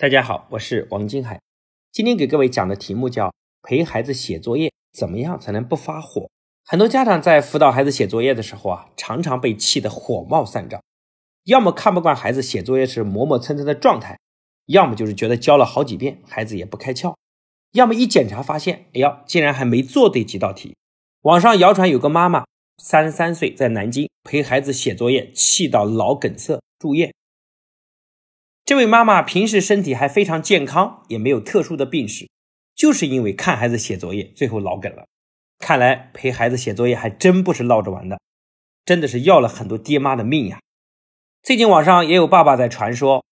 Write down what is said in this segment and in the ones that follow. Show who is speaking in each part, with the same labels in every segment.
Speaker 1: 大家好，我是王金海。今天给各位讲的题目叫陪孩子写作业，怎么样才能不发火？很多家长在辅导孩子写作业的时候啊，常常被气得火冒三丈，要么看不惯孩子写作业时磨磨蹭蹭的状态，要么就是觉得教了好几遍孩子也不开窍，要么一检查发现，哎呀，竟然还没做对几道题。网上谣传有个妈妈三十三岁，在南京陪孩子写作业，气到脑梗塞住院。这位妈妈平时身体还非常健康，也没有特殊的病史，就是因为看孩子写作业，最后脑梗了。看来陪孩子写作业还真不是闹着玩的，真的是要了很多爹妈的命呀。最近网上也有爸爸在传说，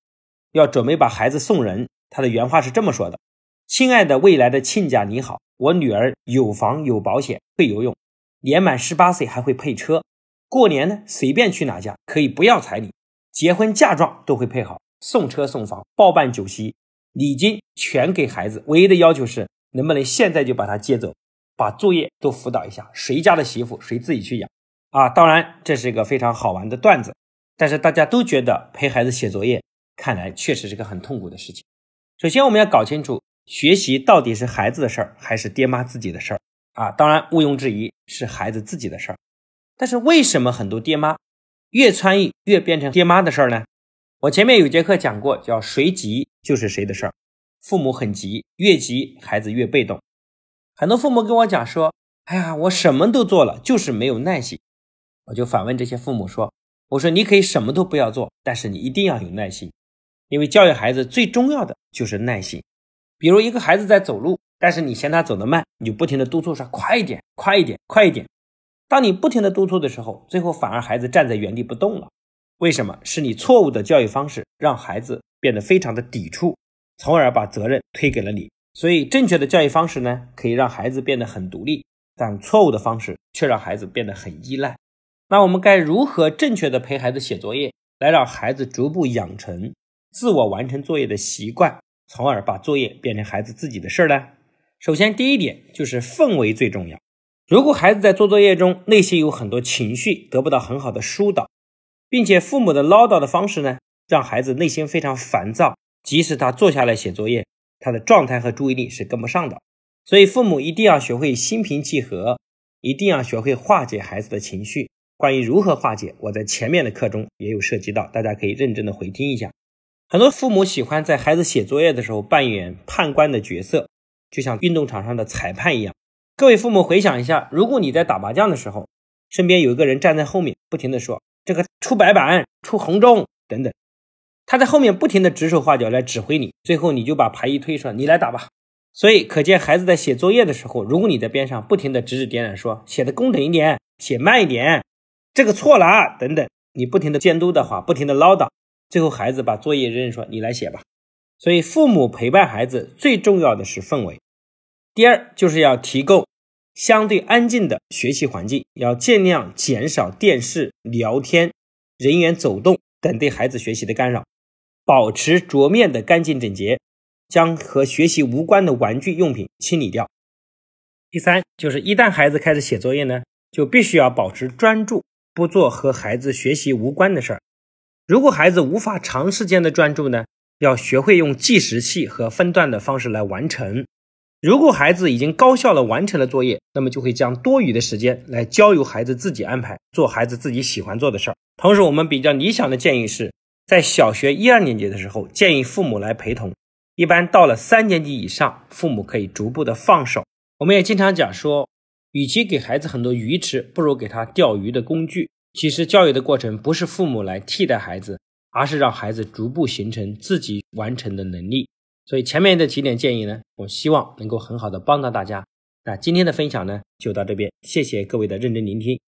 Speaker 1: 要准备把孩子送人。他的原话是这么说的：“亲爱的未来的亲家你好，我女儿有房有保险，会游泳，年满十八岁还会配车，过年呢随便去哪家可以不要彩礼，结婚嫁妆都会配好。”送车送房，包办酒席，礼金全给孩子。唯一的要求是，能不能现在就把他接走，把作业都辅导一下。谁家的媳妇，谁自己去养啊！当然，这是一个非常好玩的段子，但是大家都觉得陪孩子写作业，看来确实是个很痛苦的事情。首先，我们要搞清楚，学习到底是孩子的事儿，还是爹妈自己的事儿啊？当然，毋庸置疑是孩子自己的事儿。但是为什么很多爹妈越参与越变成爹妈的事儿呢？我前面有节课讲过，叫谁急就是谁的事儿。父母很急，越急孩子越被动。很多父母跟我讲说：“哎呀，我什么都做了，就是没有耐心。”我就反问这些父母说：“我说你可以什么都不要做，但是你一定要有耐心，因为教育孩子最重要的就是耐心。比如一个孩子在走路，但是你嫌他走得慢，你就不停的督促说快一点，快一点，快一点。当你不停的督促的时候，最后反而孩子站在原地不动了。”为什么是你错误的教育方式让孩子变得非常的抵触，从而把责任推给了你？所以正确的教育方式呢，可以让孩子变得很独立，但错误的方式却让孩子变得很依赖。那我们该如何正确的陪孩子写作业，来让孩子逐步养成自我完成作业的习惯，从而把作业变成孩子自己的事儿呢？首先，第一点就是氛围最重要。如果孩子在做作业中内心有很多情绪，得不到很好的疏导。并且父母的唠叨的方式呢，让孩子内心非常烦躁。即使他坐下来写作业，他的状态和注意力是跟不上的。所以父母一定要学会心平气和，一定要学会化解孩子的情绪。关于如何化解，我在前面的课中也有涉及到，大家可以认真的回听一下。很多父母喜欢在孩子写作业的时候扮演判官的角色，就像运动场上的裁判一样。各位父母回想一下，如果你在打麻将的时候，身边有一个人站在后面，不停的说。这个出白板、出红中等等，他在后面不停的指手画脚来指挥你，最后你就把牌一推，说你来打吧。所以可见，孩子在写作业的时候，如果你在边上不停的指指点点，说写的工整一点，写慢一点，这个错了啊等等，你不停的监督的话，不停的唠叨，最后孩子把作业扔，说你来写吧。所以父母陪伴孩子最重要的是氛围，第二就是要提供。相对安静的学习环境，要尽量减少电视、聊天、人员走动等对孩子学习的干扰，保持桌面的干净整洁，将和学习无关的玩具用品清理掉。第三，就是一旦孩子开始写作业呢，就必须要保持专注，不做和孩子学习无关的事儿。如果孩子无法长时间的专注呢，要学会用计时器和分段的方式来完成。如果孩子已经高效的完成了作业，那么就会将多余的时间来交由孩子自己安排，做孩子自己喜欢做的事儿。同时，我们比较理想的建议是在小学一二年级的时候，建议父母来陪同。一般到了三年级以上，父母可以逐步的放手。我们也经常讲说，与其给孩子很多鱼吃，不如给他钓鱼的工具。其实教育的过程不是父母来替代孩子，而是让孩子逐步形成自己完成的能力。所以前面的几点建议呢，我希望能够很好的帮到大家。那今天的分享呢，就到这边，谢谢各位的认真聆听。